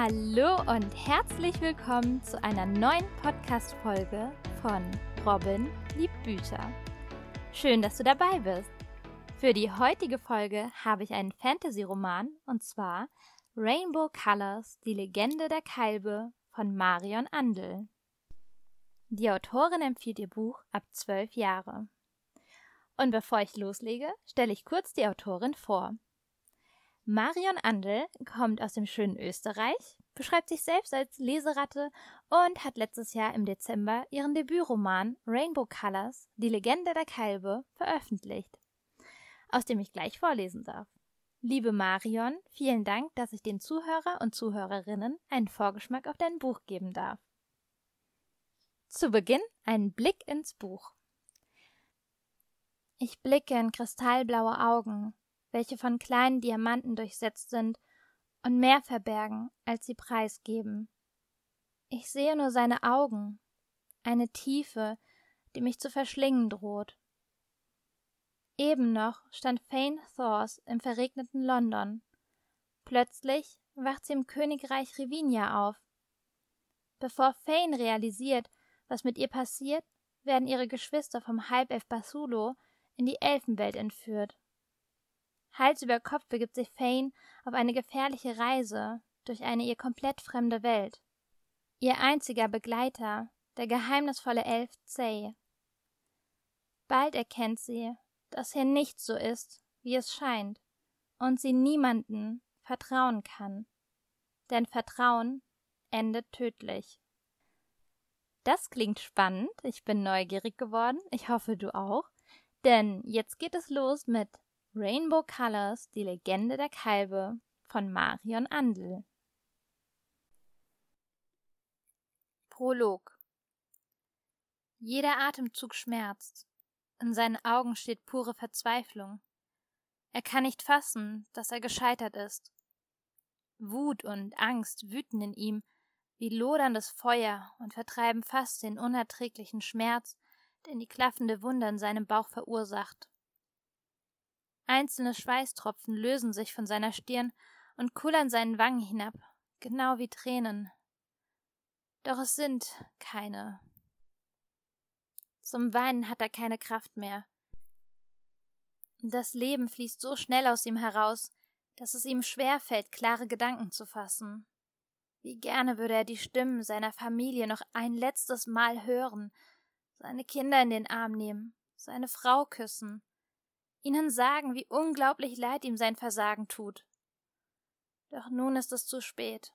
Hallo und herzlich willkommen zu einer neuen Podcast-Folge von Robin liebt Bücher. Schön, dass du dabei bist. Für die heutige Folge habe ich einen Fantasy-Roman und zwar Rainbow Colors, die Legende der Kalbe von Marion Andel. Die Autorin empfiehlt ihr Buch ab zwölf Jahre. Und bevor ich loslege, stelle ich kurz die Autorin vor. Marion Andel kommt aus dem schönen Österreich, beschreibt sich selbst als Leseratte und hat letztes Jahr im Dezember ihren Debütroman Rainbow Colors, die Legende der Kalbe, veröffentlicht, aus dem ich gleich vorlesen darf. Liebe Marion, vielen Dank, dass ich den Zuhörer und Zuhörerinnen einen Vorgeschmack auf dein Buch geben darf. Zu Beginn ein Blick ins Buch. Ich blicke in kristallblaue Augen, welche von kleinen Diamanten durchsetzt sind und mehr verbergen, als sie preisgeben. Ich sehe nur seine Augen, eine Tiefe, die mich zu verschlingen droht. Eben noch stand Fane Thors im verregneten London. Plötzlich wacht sie im Königreich Rivinia auf. Bevor Fane realisiert, was mit ihr passiert, werden ihre Geschwister vom Halbelf Basulo in die Elfenwelt entführt. Hals über Kopf begibt sich Fane auf eine gefährliche Reise durch eine ihr komplett fremde Welt. Ihr einziger Begleiter, der geheimnisvolle Elf Zay. Bald erkennt sie, dass hier nichts so ist, wie es scheint, und sie niemanden vertrauen kann. Denn Vertrauen endet tödlich. Das klingt spannend, ich bin neugierig geworden, ich hoffe du auch, denn jetzt geht es los mit Rainbow Colors, die Legende der Kalbe von Marion Andel. Prolog Jeder Atemzug schmerzt. In seinen Augen steht pure Verzweiflung. Er kann nicht fassen, dass er gescheitert ist. Wut und Angst wüten in ihm wie loderndes Feuer und vertreiben fast den unerträglichen Schmerz, den die klaffende Wunde in seinem Bauch verursacht. Einzelne Schweißtropfen lösen sich von seiner Stirn und kullern seinen Wangen hinab, genau wie Tränen. Doch es sind keine. Zum Weinen hat er keine Kraft mehr. Das Leben fließt so schnell aus ihm heraus, dass es ihm schwer fällt, klare Gedanken zu fassen. Wie gerne würde er die Stimmen seiner Familie noch ein letztes Mal hören, seine Kinder in den Arm nehmen, seine Frau küssen, ihnen sagen, wie unglaublich leid ihm sein Versagen tut. Doch nun ist es zu spät.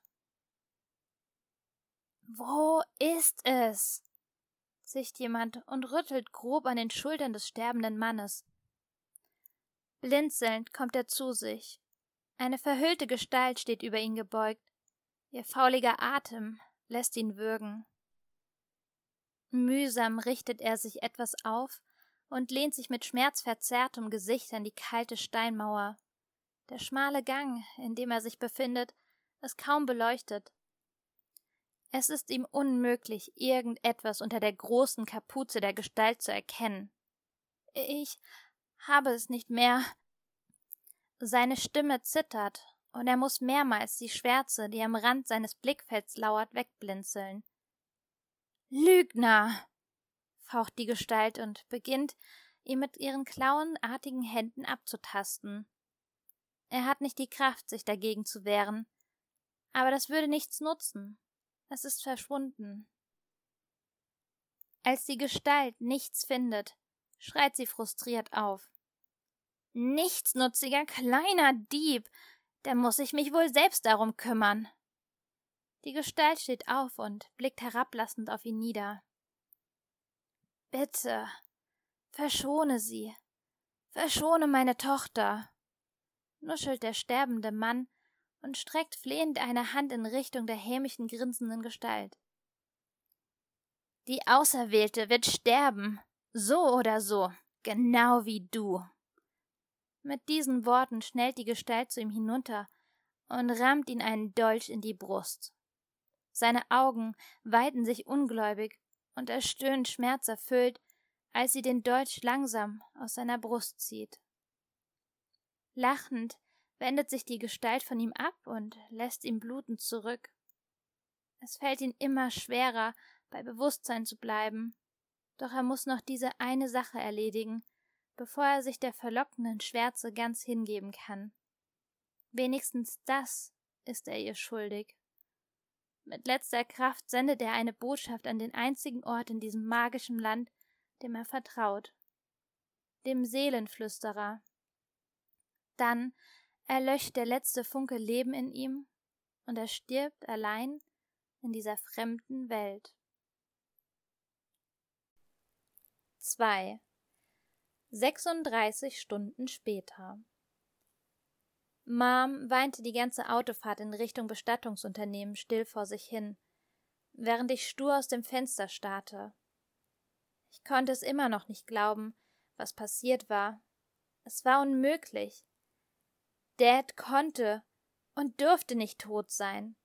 Wo ist es? sicht jemand und rüttelt grob an den Schultern des sterbenden Mannes. Blinzelnd kommt er zu sich. Eine verhüllte Gestalt steht über ihn gebeugt. Ihr fauliger Atem lässt ihn würgen. Mühsam richtet er sich etwas auf und lehnt sich mit schmerzverzerrtem Gesicht an die kalte Steinmauer. Der schmale Gang, in dem er sich befindet, ist kaum beleuchtet. Es ist ihm unmöglich, irgendetwas unter der großen Kapuze der Gestalt zu erkennen. Ich habe es nicht mehr. Seine Stimme zittert, und er muss mehrmals die Schwärze, die am Rand seines Blickfelds lauert, wegblinzeln. Lügner! Faucht die Gestalt und beginnt, ihn mit ihren klauenartigen Händen abzutasten. Er hat nicht die Kraft, sich dagegen zu wehren, aber das würde nichts nutzen. Es ist verschwunden. Als die Gestalt nichts findet, schreit sie frustriert auf. Nichtsnutziger kleiner Dieb, da muss ich mich wohl selbst darum kümmern. Die Gestalt steht auf und blickt herablassend auf ihn nieder. Bitte, verschone sie, verschone meine Tochter, nuschelt der sterbende Mann und streckt flehend eine Hand in Richtung der hämischen grinsenden Gestalt. Die Auserwählte wird sterben, so oder so, genau wie du. Mit diesen Worten schnellt die Gestalt zu ihm hinunter und rammt ihn einen Dolch in die Brust. Seine Augen weiten sich ungläubig und er stöhnt schmerzerfüllt, als sie den Dolch langsam aus seiner Brust zieht. Lachend wendet sich die Gestalt von ihm ab und lässt ihn blutend zurück. Es fällt ihm immer schwerer, bei Bewusstsein zu bleiben. Doch er muss noch diese eine Sache erledigen, bevor er sich der verlockenden Schwärze ganz hingeben kann. Wenigstens das ist er ihr schuldig. Mit letzter Kraft sendet er eine Botschaft an den einzigen Ort in diesem magischen Land, dem er vertraut, dem Seelenflüsterer. Dann erlöscht der letzte Funke Leben in ihm, und er stirbt allein in dieser fremden Welt. 2. 36 Stunden später. Mom weinte die ganze Autofahrt in Richtung Bestattungsunternehmen still vor sich hin, während ich stur aus dem Fenster starrte. Ich konnte es immer noch nicht glauben, was passiert war. Es war unmöglich. Dad konnte und durfte nicht tot sein.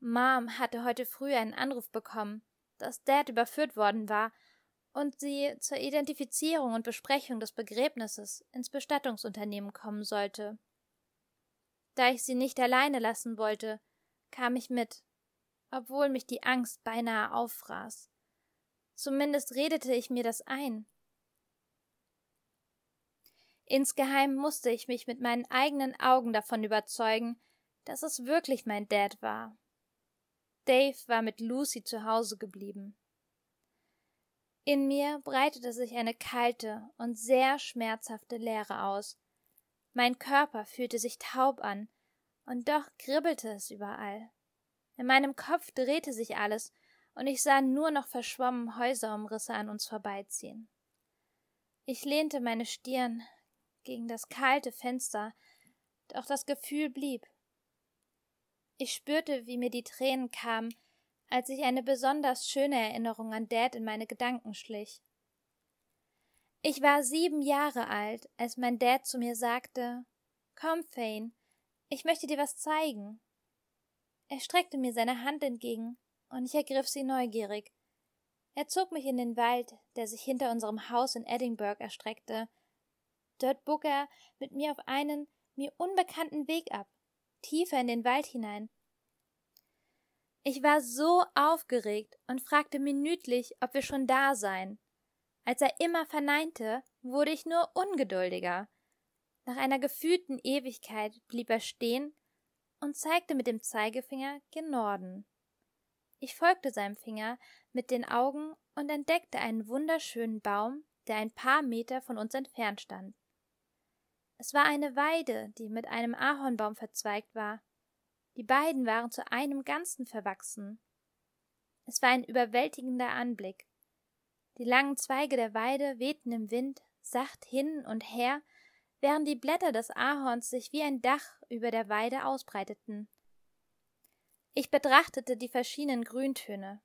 Mom hatte heute früh einen Anruf bekommen, dass Dad überführt worden war und sie zur Identifizierung und Besprechung des Begräbnisses ins Bestattungsunternehmen kommen sollte. Da ich sie nicht alleine lassen wollte, kam ich mit, obwohl mich die Angst beinahe auffraß. Zumindest redete ich mir das ein. Insgeheim musste ich mich mit meinen eigenen Augen davon überzeugen, dass es wirklich mein Dad war. Dave war mit Lucy zu Hause geblieben. In mir breitete sich eine kalte und sehr schmerzhafte Leere aus. Mein Körper fühlte sich taub an, und doch kribbelte es überall. In meinem Kopf drehte sich alles, und ich sah nur noch verschwommen Häuserumrisse an uns vorbeiziehen. Ich lehnte meine Stirn gegen das kalte Fenster, doch das Gefühl blieb. Ich spürte, wie mir die Tränen kamen, als ich eine besonders schöne Erinnerung an Dad in meine Gedanken schlich. Ich war sieben Jahre alt, als mein Dad zu mir sagte Komm, Fane, ich möchte dir was zeigen. Er streckte mir seine Hand entgegen, und ich ergriff sie neugierig. Er zog mich in den Wald, der sich hinter unserem Haus in Edinburgh erstreckte. Dort bog er mit mir auf einen mir unbekannten Weg ab, tiefer in den Wald hinein, ich war so aufgeregt und fragte minütlich, ob wir schon da seien. Als er immer verneinte, wurde ich nur ungeduldiger. Nach einer gefühlten Ewigkeit blieb er stehen und zeigte mit dem Zeigefinger gen Norden. Ich folgte seinem Finger mit den Augen und entdeckte einen wunderschönen Baum, der ein paar Meter von uns entfernt stand. Es war eine Weide, die mit einem Ahornbaum verzweigt war. Die beiden waren zu einem Ganzen verwachsen. Es war ein überwältigender Anblick. Die langen Zweige der Weide wehten im Wind sacht hin und her, während die Blätter des Ahorns sich wie ein Dach über der Weide ausbreiteten. Ich betrachtete die verschiedenen Grüntöne.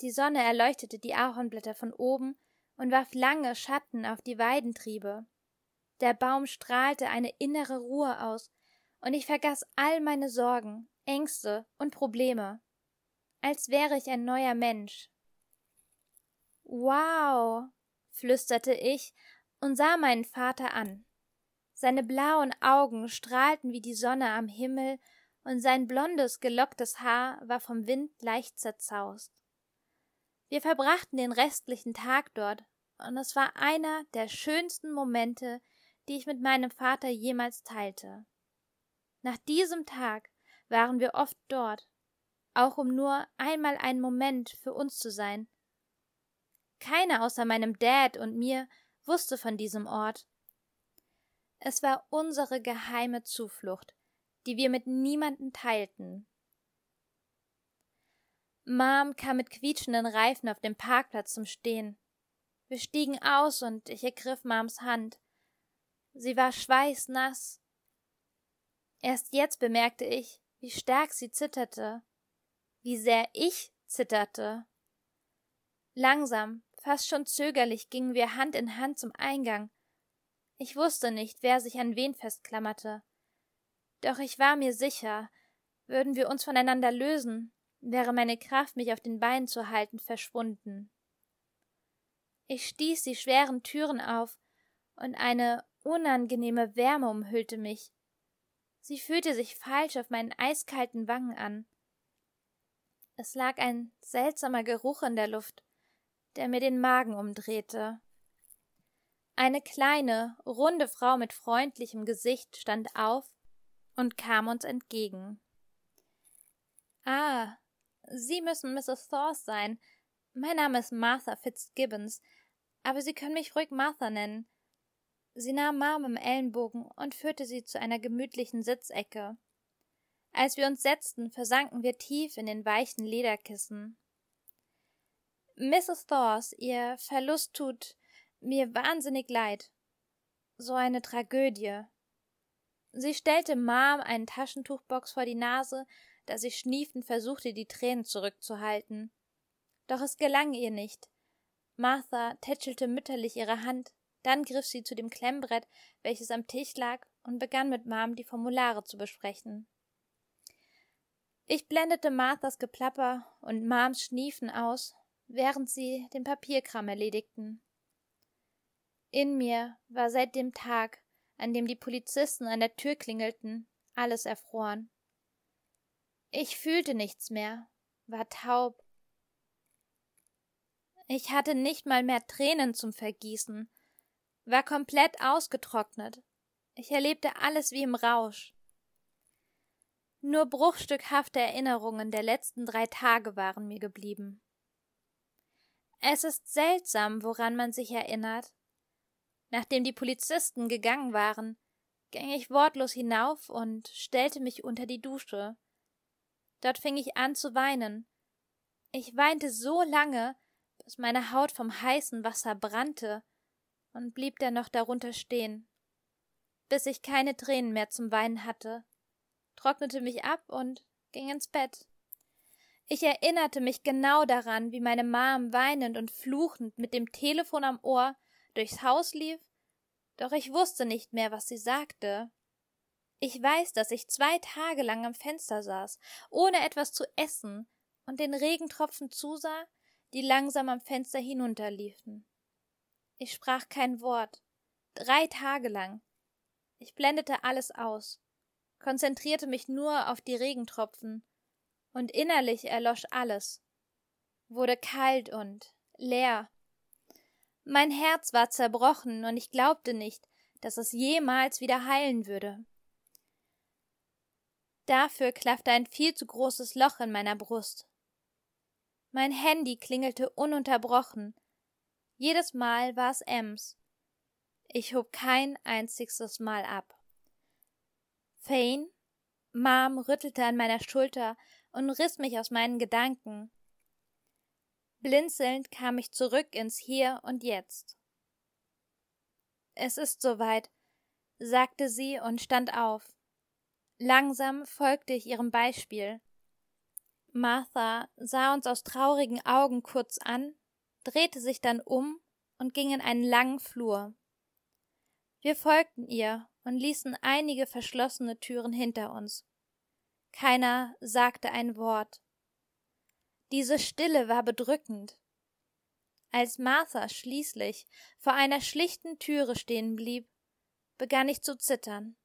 Die Sonne erleuchtete die Ahornblätter von oben und warf lange Schatten auf die Weidentriebe. Der Baum strahlte eine innere Ruhe aus, und ich vergaß all meine Sorgen, Ängste und Probleme, als wäre ich ein neuer Mensch. Wow, flüsterte ich und sah meinen Vater an. Seine blauen Augen strahlten wie die Sonne am Himmel, und sein blondes, gelocktes Haar war vom Wind leicht zerzaust. Wir verbrachten den restlichen Tag dort, und es war einer der schönsten Momente, die ich mit meinem Vater jemals teilte. Nach diesem Tag waren wir oft dort, auch um nur einmal einen Moment für uns zu sein. Keiner außer meinem Dad und mir wusste von diesem Ort. Es war unsere geheime Zuflucht, die wir mit niemandem teilten. Mom kam mit quietschenden Reifen auf dem Parkplatz zum Stehen. Wir stiegen aus und ich ergriff Mams Hand. Sie war schweißnass Erst jetzt bemerkte ich, wie stark sie zitterte, wie sehr ich zitterte. Langsam, fast schon zögerlich gingen wir Hand in Hand zum Eingang. Ich wusste nicht, wer sich an wen festklammerte. Doch ich war mir sicher, würden wir uns voneinander lösen, wäre meine Kraft, mich auf den Beinen zu halten, verschwunden. Ich stieß die schweren Türen auf, und eine unangenehme Wärme umhüllte mich. Sie fühlte sich falsch auf meinen eiskalten Wangen an. Es lag ein seltsamer Geruch in der Luft, der mir den Magen umdrehte. Eine kleine, runde Frau mit freundlichem Gesicht stand auf und kam uns entgegen. Ah, Sie müssen Mrs. Thorse sein. Mein Name ist Martha Fitzgibbons, aber Sie können mich ruhig Martha nennen. Sie nahm Mom im Ellenbogen und führte sie zu einer gemütlichen Sitzecke. Als wir uns setzten, versanken wir tief in den weichen Lederkissen. Mrs. Thors, Ihr Verlust tut mir wahnsinnig leid. So eine Tragödie. Sie stellte Mom einen Taschentuchbox vor die Nase, da sie schniefend versuchte, die Tränen zurückzuhalten. Doch es gelang ihr nicht. Martha tätschelte mütterlich ihre Hand, dann griff sie zu dem Klemmbrett, welches am Tisch lag, und begann mit Mom die Formulare zu besprechen. Ich blendete Marthas Geplapper und Mams Schniefen aus, während sie den Papierkram erledigten. In mir war seit dem Tag, an dem die Polizisten an der Tür klingelten, alles erfroren. Ich fühlte nichts mehr, war taub. Ich hatte nicht mal mehr Tränen zum Vergießen, war komplett ausgetrocknet. Ich erlebte alles wie im Rausch. Nur bruchstückhafte Erinnerungen der letzten drei Tage waren mir geblieben. Es ist seltsam, woran man sich erinnert. Nachdem die Polizisten gegangen waren, ging ich wortlos hinauf und stellte mich unter die Dusche. Dort fing ich an zu weinen. Ich weinte so lange, bis meine Haut vom heißen Wasser brannte und blieb dann noch darunter stehen, bis ich keine Tränen mehr zum Weinen hatte trocknete mich ab und ging ins Bett. Ich erinnerte mich genau daran, wie meine Mom weinend und fluchend mit dem Telefon am Ohr durchs Haus lief, doch ich wusste nicht mehr, was sie sagte. Ich weiß, dass ich zwei Tage lang am Fenster saß, ohne etwas zu essen, und den Regentropfen zusah, die langsam am Fenster hinunterliefen. Ich sprach kein Wort. Drei Tage lang. Ich blendete alles aus konzentrierte mich nur auf die Regentropfen, und innerlich erlosch alles, wurde kalt und leer. Mein Herz war zerbrochen, und ich glaubte nicht, dass es jemals wieder heilen würde. Dafür klaffte ein viel zu großes Loch in meiner Brust. Mein Handy klingelte ununterbrochen. Jedes Mal war es Ems. Ich hob kein einziges Mal ab. Fane? Mom rüttelte an meiner Schulter und riss mich aus meinen Gedanken. Blinzelnd kam ich zurück ins Hier und Jetzt. Es ist soweit, sagte sie und stand auf. Langsam folgte ich ihrem Beispiel. Martha sah uns aus traurigen Augen kurz an, drehte sich dann um und ging in einen langen Flur. Wir folgten ihr und ließen einige verschlossene Türen hinter uns. Keiner sagte ein Wort. Diese Stille war bedrückend. Als Martha schließlich vor einer schlichten Türe stehen blieb, begann ich zu zittern.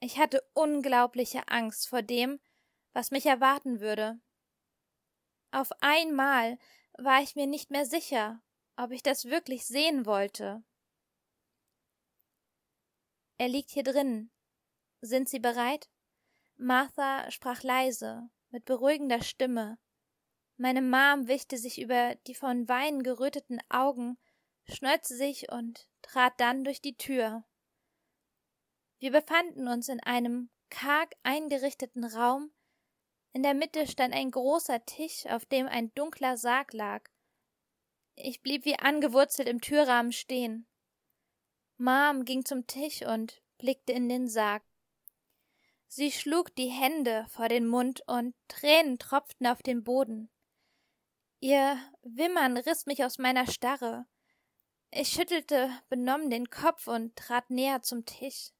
Ich hatte unglaubliche Angst vor dem, was mich erwarten würde. Auf einmal war ich mir nicht mehr sicher, ob ich das wirklich sehen wollte. Er liegt hier drinnen. Sind Sie bereit? Martha sprach leise, mit beruhigender Stimme. Meine Mom wischte sich über die von Wein geröteten Augen, schneuzte sich und trat dann durch die Tür. Wir befanden uns in einem karg eingerichteten Raum. In der Mitte stand ein großer Tisch, auf dem ein dunkler Sarg lag. Ich blieb wie angewurzelt im Türrahmen stehen. Mom ging zum Tisch und blickte in den Sarg. Sie schlug die Hände vor den Mund und Tränen tropften auf den Boden. Ihr Wimmern riss mich aus meiner Starre. Ich schüttelte benommen den Kopf und trat näher zum Tisch.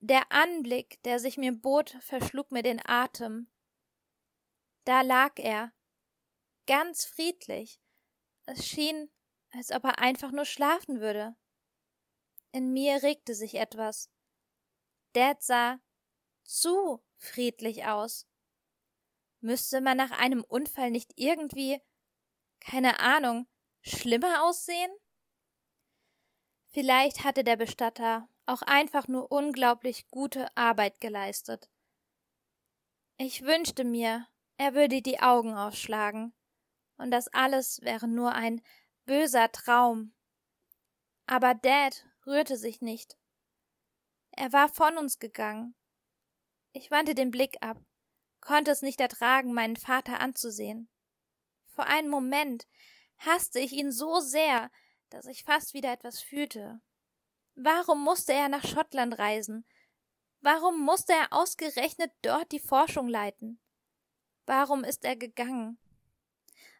Der Anblick, der sich mir bot, verschlug mir den Atem. Da lag er, ganz friedlich. Es schien, als ob er einfach nur schlafen würde. In mir regte sich etwas. Dad sah zu friedlich aus. Müsste man nach einem Unfall nicht irgendwie, keine Ahnung, schlimmer aussehen? Vielleicht hatte der Bestatter auch einfach nur unglaublich gute Arbeit geleistet. Ich wünschte mir, er würde die Augen aufschlagen, und das alles wäre nur ein böser Traum. Aber Dad rührte sich nicht. Er war von uns gegangen. Ich wandte den Blick ab, konnte es nicht ertragen, meinen Vater anzusehen. Vor einem Moment hasste ich ihn so sehr, dass ich fast wieder etwas fühlte. Warum musste er nach Schottland reisen? Warum musste er ausgerechnet dort die Forschung leiten? Warum ist er gegangen?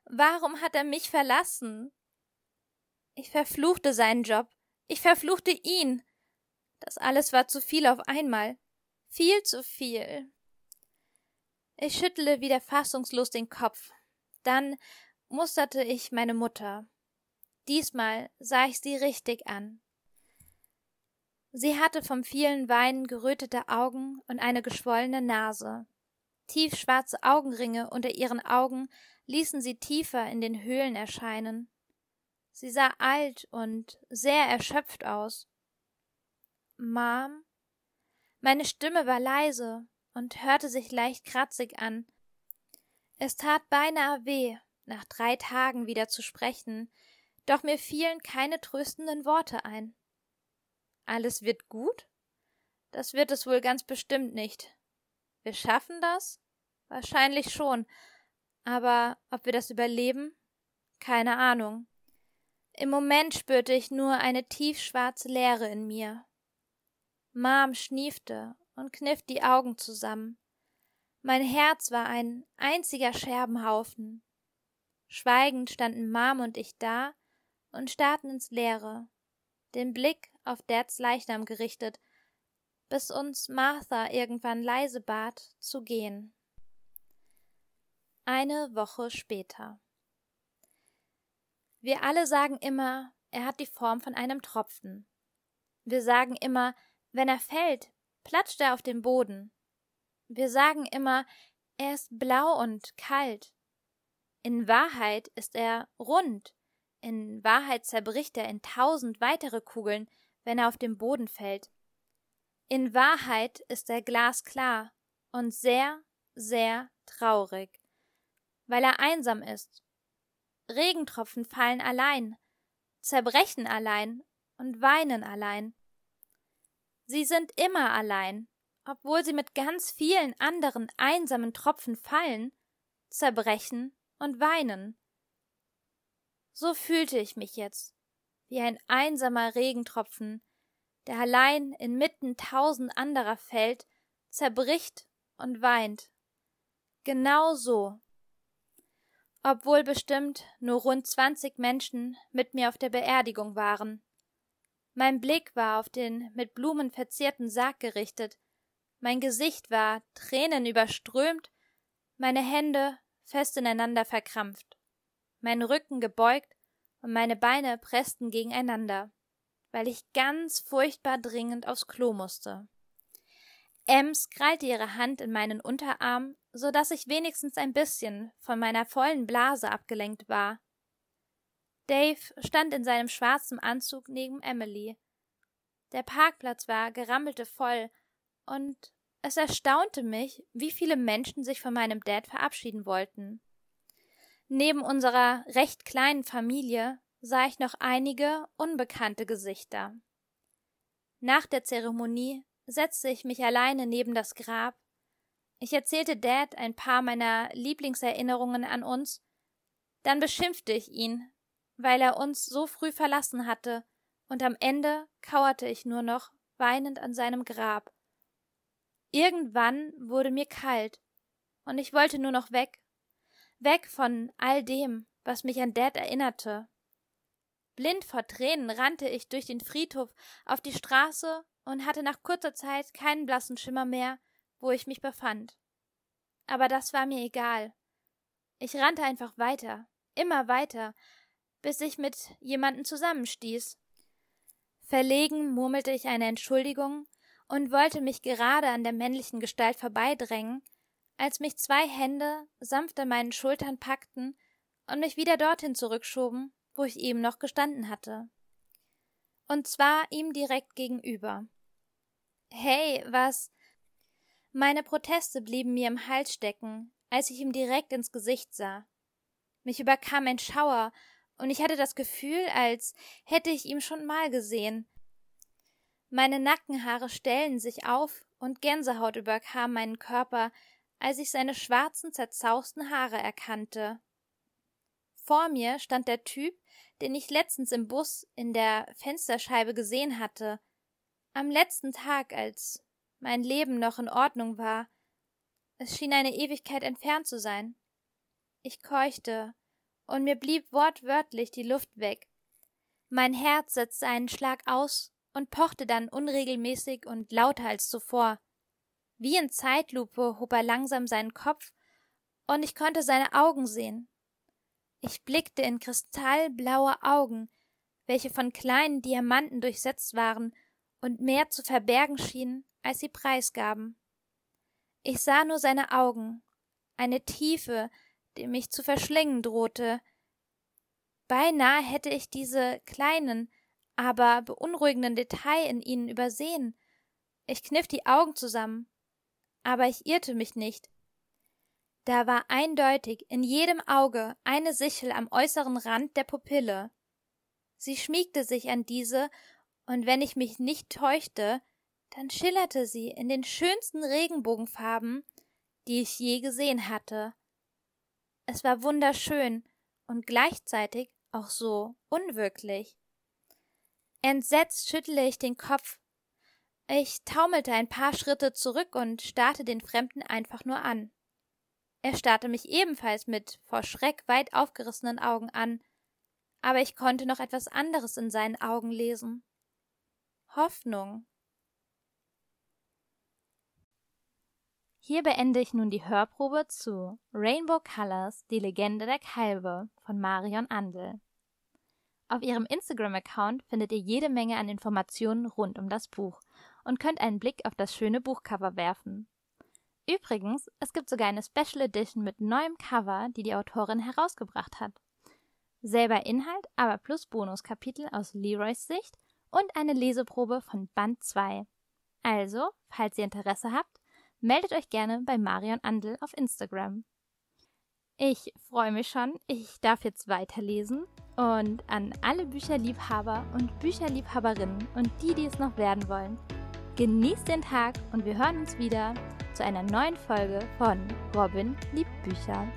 Warum hat er mich verlassen? Ich verfluchte seinen Job. Ich verfluchte ihn. Das alles war zu viel auf einmal. Viel zu viel. Ich schüttelte wieder fassungslos den Kopf. Dann musterte ich meine Mutter. Diesmal sah ich sie richtig an. Sie hatte vom vielen Weinen gerötete Augen und eine geschwollene Nase. Tiefschwarze Augenringe unter ihren Augen ließen sie tiefer in den Höhlen erscheinen. Sie sah alt und sehr erschöpft aus. Mom? Meine Stimme war leise und hörte sich leicht kratzig an. Es tat beinahe weh, nach drei Tagen wieder zu sprechen, doch mir fielen keine tröstenden Worte ein. Alles wird gut? Das wird es wohl ganz bestimmt nicht. Wir schaffen das? Wahrscheinlich schon. Aber ob wir das überleben? Keine Ahnung. Im Moment spürte ich nur eine tiefschwarze Leere in mir. Mom schniefte und kniff die Augen zusammen. Mein Herz war ein einziger Scherbenhaufen. Schweigend standen Mom und ich da und starrten ins Leere, den Blick auf Dads Leichnam gerichtet, bis uns Martha irgendwann leise bat, zu gehen. Eine Woche später. Wir alle sagen immer, er hat die Form von einem Tropfen. Wir sagen immer, wenn er fällt, platscht er auf den Boden. Wir sagen immer, er ist blau und kalt. In Wahrheit ist er rund. In Wahrheit zerbricht er in tausend weitere Kugeln, wenn er auf den Boden fällt. In Wahrheit ist er glasklar und sehr, sehr traurig, weil er einsam ist. Regentropfen fallen allein, zerbrechen allein und weinen allein. Sie sind immer allein, obwohl sie mit ganz vielen anderen einsamen Tropfen fallen, zerbrechen und weinen. So fühlte ich mich jetzt, wie ein einsamer Regentropfen, der allein inmitten tausend anderer fällt, zerbricht und weint. Genau so. Obwohl bestimmt nur rund zwanzig Menschen mit mir auf der Beerdigung waren. Mein Blick war auf den mit Blumen verzierten Sarg gerichtet, mein Gesicht war tränenüberströmt, meine Hände fest ineinander verkrampft, mein Rücken gebeugt und meine Beine pressten gegeneinander, weil ich ganz furchtbar dringend aufs Klo musste. Ems krallte ihre Hand in meinen Unterarm, so dass ich wenigstens ein bisschen von meiner vollen Blase abgelenkt war. Dave stand in seinem schwarzen Anzug neben Emily. Der Parkplatz war gerammelte voll, und es erstaunte mich, wie viele Menschen sich von meinem Dad verabschieden wollten. Neben unserer recht kleinen Familie sah ich noch einige unbekannte Gesichter. Nach der Zeremonie setzte ich mich alleine neben das Grab. Ich erzählte Dad ein paar meiner Lieblingserinnerungen an uns, dann beschimpfte ich ihn, weil er uns so früh verlassen hatte, und am Ende kauerte ich nur noch weinend an seinem Grab. Irgendwann wurde mir kalt, und ich wollte nur noch weg weg von all dem, was mich an Dad erinnerte. Blind vor Tränen rannte ich durch den Friedhof auf die Straße und hatte nach kurzer Zeit keinen blassen Schimmer mehr, wo ich mich befand. Aber das war mir egal. Ich rannte einfach weiter, immer weiter, bis ich mit jemanden zusammenstieß. Verlegen murmelte ich eine Entschuldigung und wollte mich gerade an der männlichen Gestalt vorbeidrängen, als mich zwei Hände sanft an meinen Schultern packten und mich wieder dorthin zurückschoben, wo ich eben noch gestanden hatte. Und zwar ihm direkt gegenüber. Hey, was? Meine Proteste blieben mir im Hals stecken, als ich ihm direkt ins Gesicht sah. Mich überkam ein Schauer, und ich hatte das Gefühl, als hätte ich ihn schon mal gesehen. Meine Nackenhaare stellten sich auf, und Gänsehaut überkam meinen Körper, als ich seine schwarzen, zerzausten Haare erkannte. Vor mir stand der Typ, den ich letztens im Bus in der Fensterscheibe gesehen hatte. Am letzten Tag, als mein Leben noch in Ordnung war. Es schien eine Ewigkeit entfernt zu sein. Ich keuchte, und mir blieb wortwörtlich die Luft weg. Mein Herz setzte einen Schlag aus und pochte dann unregelmäßig und lauter als zuvor. Wie in Zeitlupe hob er langsam seinen Kopf, und ich konnte seine Augen sehen. Ich blickte in kristallblaue Augen, welche von kleinen Diamanten durchsetzt waren und mehr zu verbergen schienen, als sie preisgaben. Ich sah nur seine Augen, eine Tiefe, die mich zu verschlingen drohte. Beinahe hätte ich diese kleinen, aber beunruhigenden Detail in ihnen übersehen. Ich kniff die Augen zusammen. Aber ich irrte mich nicht. Da war eindeutig in jedem Auge eine Sichel am äußeren Rand der Pupille. Sie schmiegte sich an diese, und wenn ich mich nicht täuschte, dann schillerte sie in den schönsten Regenbogenfarben, die ich je gesehen hatte. Es war wunderschön und gleichzeitig auch so unwirklich. Entsetzt schüttelte ich den Kopf. Ich taumelte ein paar Schritte zurück und starrte den Fremden einfach nur an. Er starrte mich ebenfalls mit vor Schreck weit aufgerissenen Augen an, aber ich konnte noch etwas anderes in seinen Augen lesen. Hoffnung. Hier beende ich nun die Hörprobe zu Rainbow Colors, die Legende der Kalbe von Marion Andel. Auf ihrem Instagram-Account findet ihr jede Menge an Informationen rund um das Buch und könnt einen Blick auf das schöne Buchcover werfen. Übrigens, es gibt sogar eine Special Edition mit neuem Cover, die die Autorin herausgebracht hat. Selber Inhalt, aber plus Bonuskapitel aus Leroys Sicht und eine Leseprobe von Band 2. Also, falls ihr Interesse habt, meldet euch gerne bei Marion Andel auf Instagram. Ich freue mich schon, ich darf jetzt weiterlesen und an alle Bücherliebhaber und Bücherliebhaberinnen und die, die es noch werden wollen, genießt den Tag und wir hören uns wieder zu einer neuen Folge von Robin liebt Bücher.